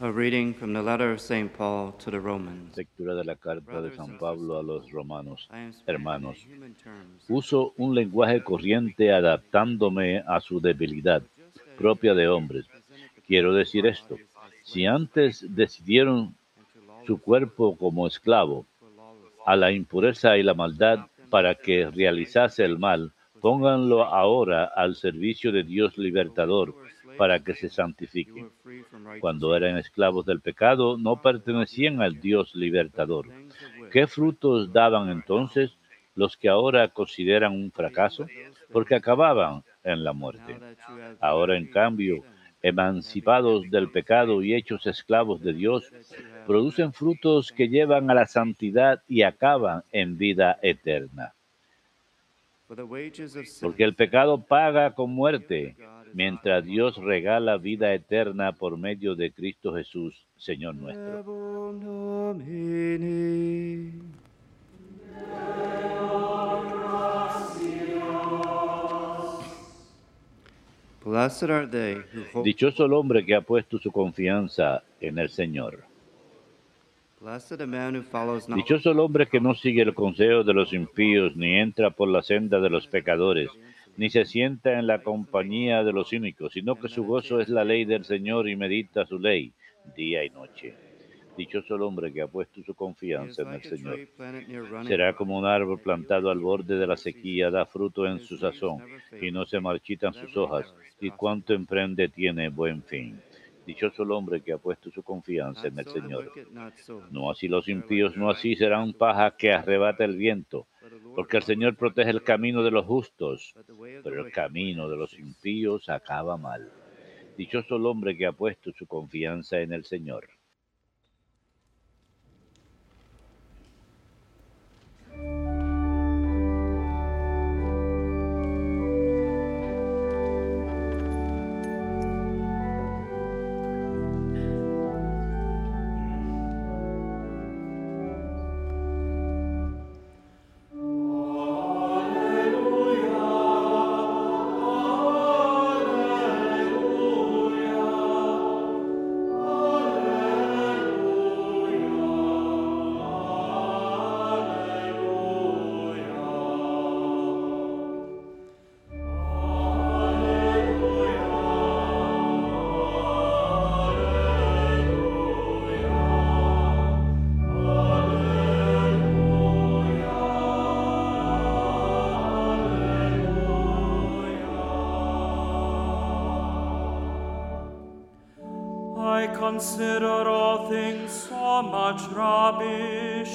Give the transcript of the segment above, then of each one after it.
A reading from the letter of St. Paul to the Romans. Lectura de la carta de San Pablo a los romanos. Hermanos, uso un lenguaje corriente adaptándome a su debilidad propia de hombres. Quiero decir esto. Si antes decidieron su cuerpo como esclavo a la impureza y la maldad para que realizase el mal, pónganlo ahora al servicio de Dios libertador para que se santifique. Cuando eran esclavos del pecado, no pertenecían al Dios libertador. ¿Qué frutos daban entonces los que ahora consideran un fracaso? Porque acababan en la muerte. Ahora, en cambio, emancipados del pecado y hechos esclavos de Dios, producen frutos que llevan a la santidad y acaban en vida eterna. Porque el pecado paga con muerte, mientras Dios regala vida eterna por medio de Cristo Jesús, Señor nuestro. Dichoso el hombre que ha puesto su confianza en el Señor. Blessed the man who follows not Dichoso el hombre que no sigue el consejo de los impíos, ni entra por la senda de los pecadores, ni se sienta en la compañía de los cínicos, sino que su gozo es la ley del Señor y medita su ley día y noche. Dichoso el hombre que ha puesto su confianza en el Señor. Será como un árbol plantado al borde de la sequía, da fruto en su sazón, y no se marchitan sus hojas, y cuanto emprende tiene buen fin. Dichoso el hombre que ha puesto su confianza en el Señor. No así los impíos, no así serán paja que arrebata el viento, porque el Señor protege el camino de los justos, pero el camino de los impíos acaba mal. Dichoso el hombre que ha puesto su confianza en el Señor.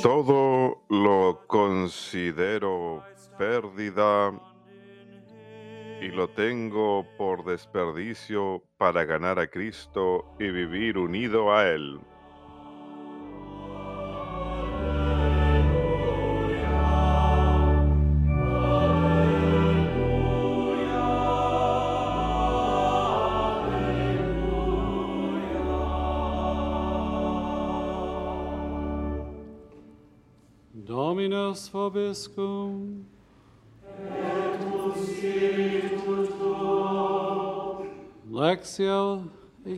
Todo lo considero pérdida y lo tengo por desperdicio para ganar a Cristo y vivir unido a Él. Dominus vobiscum. Lectio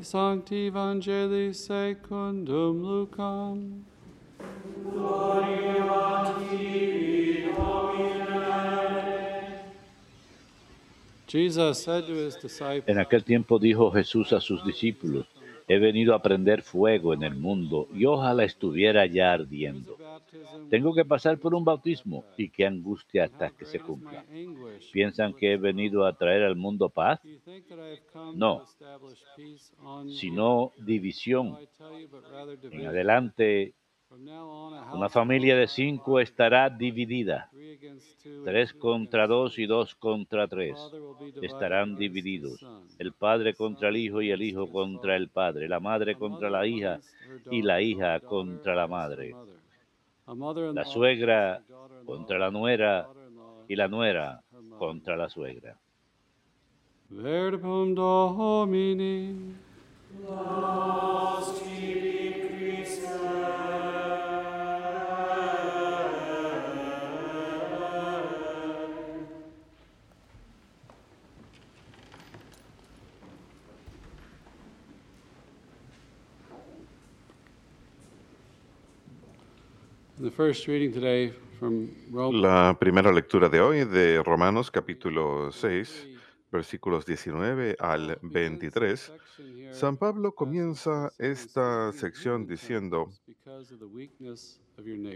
Sancti Evangelii secundum Lucam. Jesus said to his disciples, En aquel tiempo dijo Jesús a sus discípulos, he venido a prender fuego en el mundo y ojalá estuviera ya ardiendo. Tengo que pasar por un bautismo y qué angustia hasta que se cumpla. ¿Piensan que he venido a traer al mundo paz? No, sino división. En adelante, una familia de cinco estará dividida. Tres contra dos y dos contra tres estarán divididos. El padre contra el hijo y el hijo contra el padre. La madre contra la hija y la hija contra la madre. La suegra contra la nuera y la nuera contra la suegra. La primera lectura de hoy de Romanos capítulo 6, versículos 19 al 23. San Pablo comienza esta sección diciendo,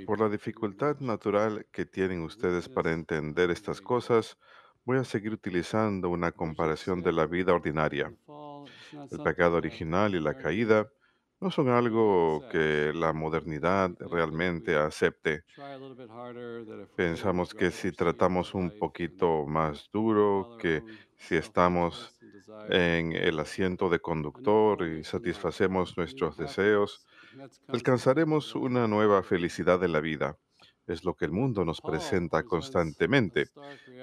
por la dificultad natural que tienen ustedes para entender estas cosas, voy a seguir utilizando una comparación de la vida ordinaria. El pecado original y la caída no son algo que la modernidad realmente acepte. Pensamos que si tratamos un poquito más duro, que si estamos en el asiento de conductor y satisfacemos nuestros deseos, alcanzaremos una nueva felicidad en la vida. Es lo que el mundo nos presenta constantemente.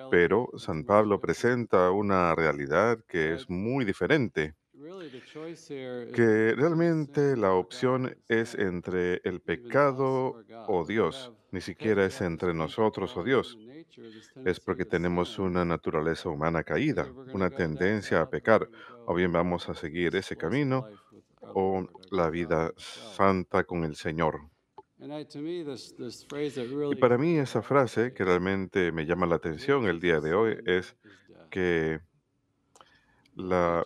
Pero San Pablo presenta una realidad que es muy diferente que realmente la opción es entre el pecado o Dios, ni siquiera es entre nosotros o Dios. Es porque tenemos una naturaleza humana caída, una tendencia a pecar, o bien vamos a seguir ese camino o la vida santa con el Señor. Y para mí esa frase que realmente me llama la atención el día de hoy es que la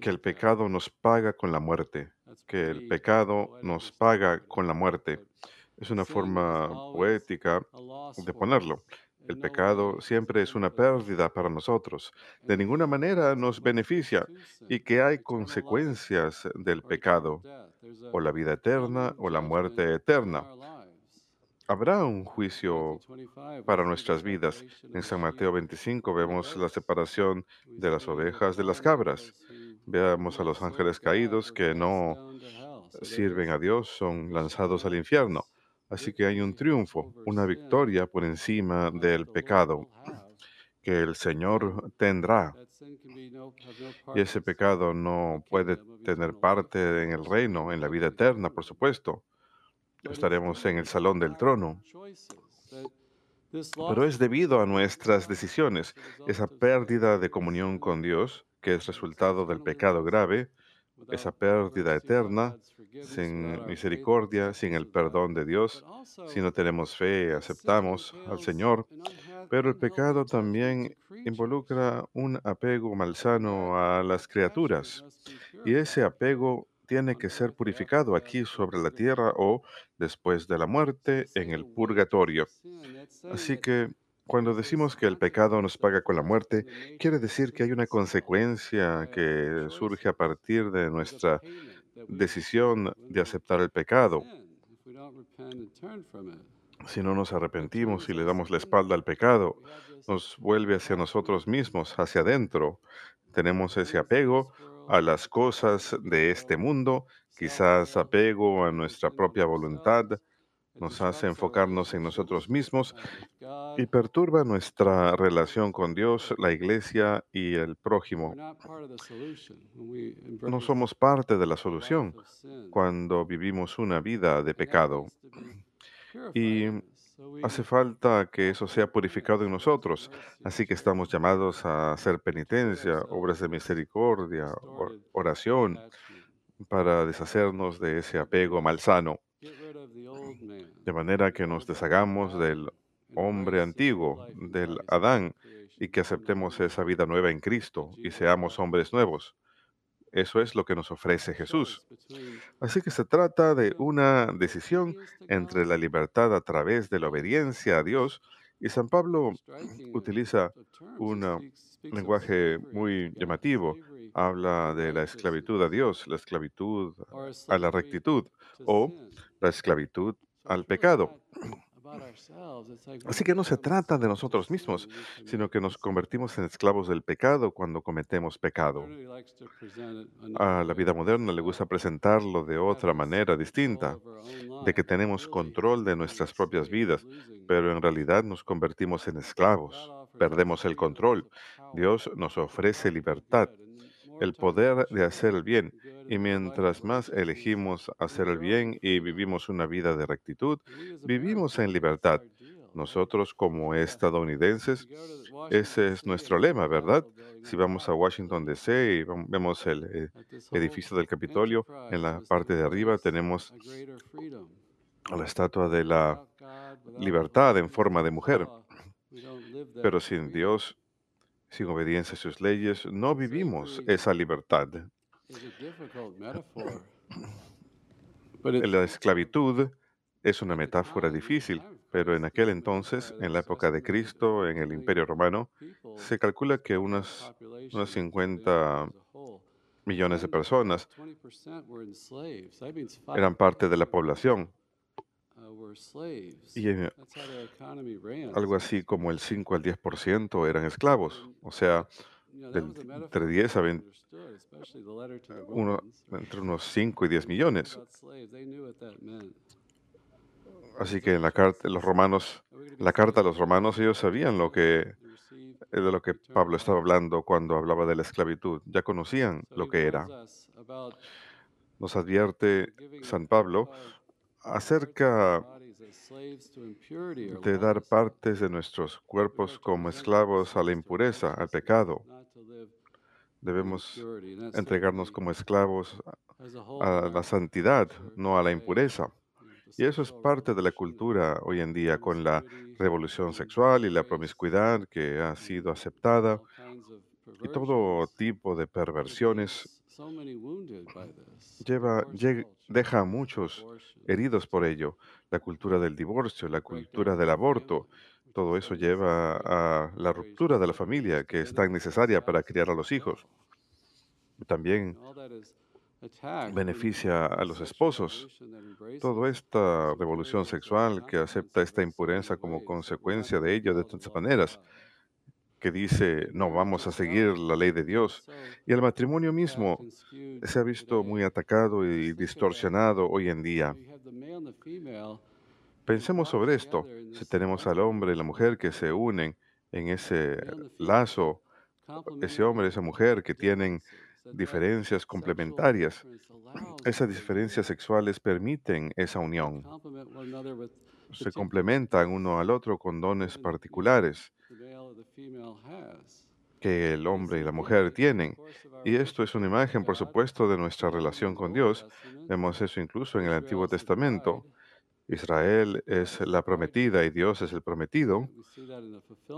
que el pecado nos paga con la muerte, que el pecado nos paga con la muerte. Es una forma poética de ponerlo. El pecado siempre es una pérdida para nosotros. De ninguna manera nos beneficia y que hay consecuencias del pecado, o la vida eterna o la muerte eterna. Habrá un juicio para nuestras vidas. En San Mateo 25 vemos la separación de las ovejas de las cabras. Veamos a los ángeles caídos que no sirven a Dios, son lanzados al infierno. Así que hay un triunfo, una victoria por encima del pecado que el Señor tendrá. Y ese pecado no puede tener parte en el reino, en la vida eterna, por supuesto. Estaremos en el salón del trono. Pero es debido a nuestras decisiones, esa pérdida de comunión con Dios, que es resultado del pecado grave, esa pérdida eterna, sin misericordia, sin el perdón de Dios, si no tenemos fe, aceptamos al Señor. Pero el pecado también involucra un apego malsano a las criaturas. Y ese apego tiene que ser purificado aquí sobre la tierra o después de la muerte en el purgatorio. Así que cuando decimos que el pecado nos paga con la muerte, quiere decir que hay una consecuencia que surge a partir de nuestra decisión de aceptar el pecado. Si no nos arrepentimos y le damos la espalda al pecado, nos vuelve hacia nosotros mismos, hacia adentro. Tenemos ese apego a las cosas de este mundo, quizás apego a nuestra propia voluntad, nos hace enfocarnos en nosotros mismos y perturba nuestra relación con Dios, la iglesia y el prójimo. No somos parte de la solución cuando vivimos una vida de pecado. Hace falta que eso sea purificado en nosotros. Así que estamos llamados a hacer penitencia, obras de misericordia, oración, para deshacernos de ese apego malsano. De manera que nos deshagamos del hombre antiguo, del Adán, y que aceptemos esa vida nueva en Cristo y seamos hombres nuevos. Eso es lo que nos ofrece Jesús. Así que se trata de una decisión entre la libertad a través de la obediencia a Dios y San Pablo utiliza un lenguaje muy llamativo. Habla de la esclavitud a Dios, la esclavitud a la rectitud o la esclavitud al pecado. Así que no se trata de nosotros mismos, sino que nos convertimos en esclavos del pecado cuando cometemos pecado. A la vida moderna le gusta presentarlo de otra manera distinta, de que tenemos control de nuestras propias vidas, pero en realidad nos convertimos en esclavos, perdemos el control. Dios nos ofrece libertad, el poder de hacer el bien, y mientras más elegimos hacer el bien y vivimos una vida de rectitud, vivimos en libertad. Nosotros como estadounidenses, ese es nuestro lema, ¿verdad? Si vamos a Washington, D.C. y vemos el eh, edificio del Capitolio, en la parte de arriba tenemos la estatua de la libertad en forma de mujer. Pero sin. Dios, sin obediencia a sus leyes, no vivimos esa libertad. La esclavitud es una metáfora difícil, pero en aquel entonces, en la época de Cristo, en el Imperio Romano, se calcula que unas, the 50 as a whole, millones de 10 personas 20% were enslaved. So that means eran parte de la 5% población. Y economy ran. algo así como el speak. 5 al 10% eran esclavos. O sea, del- entre metaphor 10 a people 20, understood, especially the letter to the uno, entre unos 5 y 10 When they read millones. Así que en la carta, los romanos, la carta a los romanos, ellos sabían lo que, eh, de lo que Pablo estaba hablando cuando hablaba de la esclavitud. Ya conocían lo que era. Nos advierte San Pablo acerca de dar partes de nuestros cuerpos como esclavos a la impureza, al pecado. Debemos entregarnos como esclavos a la santidad, no a la impureza. Y eso es parte de la cultura hoy en día con la revolución sexual y la promiscuidad que ha sido aceptada y todo tipo de perversiones lleva, deja a muchos heridos por ello. La cultura del divorcio, la cultura del aborto, todo eso so lleva a la ruptura de la familia que es tan necesaria para criar a los hijos. También beneficia a los esposos. Toda esta revolución sexual que acepta esta impureza como consecuencia de ello de tantas maneras. Que dice, no vamos a seguir la ley de Dios. Y el matrimonio mismo se ha visto muy atacado y distorsionado hoy en día. Pensemos sobre esto. Si tenemos al hombre y la mujer que se unen en ese lazo, ese hombre y esa mujer que tienen diferencias complementarias, esas diferencias sexuales permiten esa unión. Se complementan uno al otro con dones particulares que el hombre y la mujer tienen. Y esto es una imagen, por supuesto, de nuestra relación con Dios. Vemos eso incluso en el Antiguo Testamento. Israel es la prometida y. Dios es el prometido.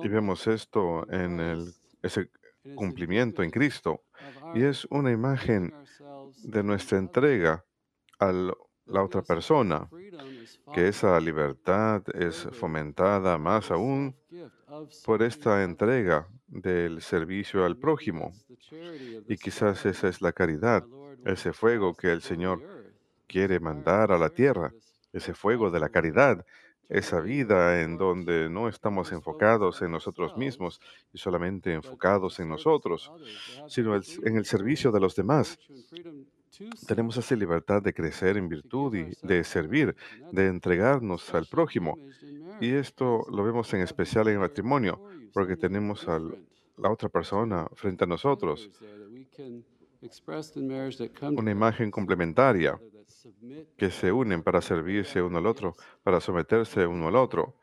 Y vemos esto en el, ese cumplimiento en Cristo. Y es una imagen de nuestra entrega a la otra persona, que esa libertad es fomentada más aún por esta entrega del servicio al prójimo. Y quizás esa es la caridad, ese fuego que el Señor quiere mandar a la tierra, ese fuego de la caridad, esa vida en donde no estamos enfocados en nosotros mismos y solamente enfocados en nosotros, sino en el servicio de los demás. Tenemos esa libertad de crecer en virtud y de servir, de entregarnos al prójimo. Y esto lo vemos en especial en el matrimonio, porque tenemos a la otra persona frente a nosotros, una imagen complementaria que se unen para servirse uno al otro, para someterse uno al otro.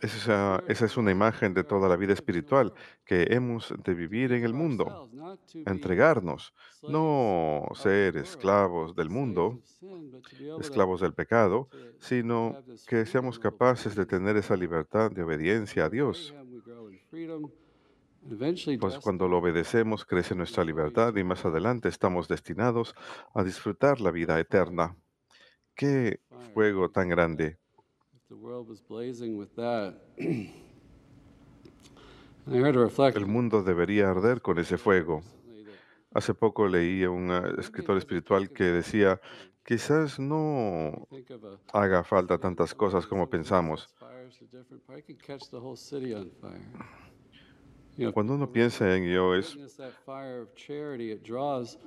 Esa, esa es una imagen de toda to la vida espiritual que hemos de vivir en el mundo, entregarnos, no of the ser esclavos del mundo, esclavos del pecado, sino que seamos of capaces de tener esa libertad de obediencia a Dios. Pues cuando lo obedecemos crece nuestra libertad y más adelante estamos destinados a disfrutar la vida eterna. Qué fuego tan grande. El mundo debería arder con ese fuego. Hace poco leí a un ah, escritor espiritual que decía, quizás no haga falta tantas cosas como pensamos. Cuando uno piensa en ello, es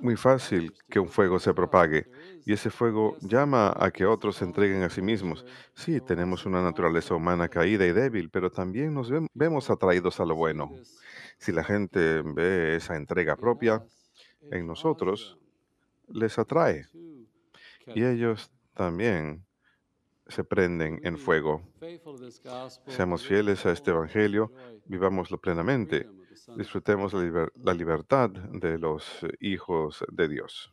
muy fácil que un fuego se propague y ese fuego llama a que otros se entreguen a sí mismos. Sí, tenemos una naturaleza humana caída y débil, pero también nos vem- vemos atraídos a lo bueno. Si la gente ve esa entrega propia en nosotros, les atrae y ellos también se prenden en be fuego. Seamos fieles a este evangelio, vivámoslo plenamente, disfrutemos la liber- la libertad de los eh, hijos de Dios.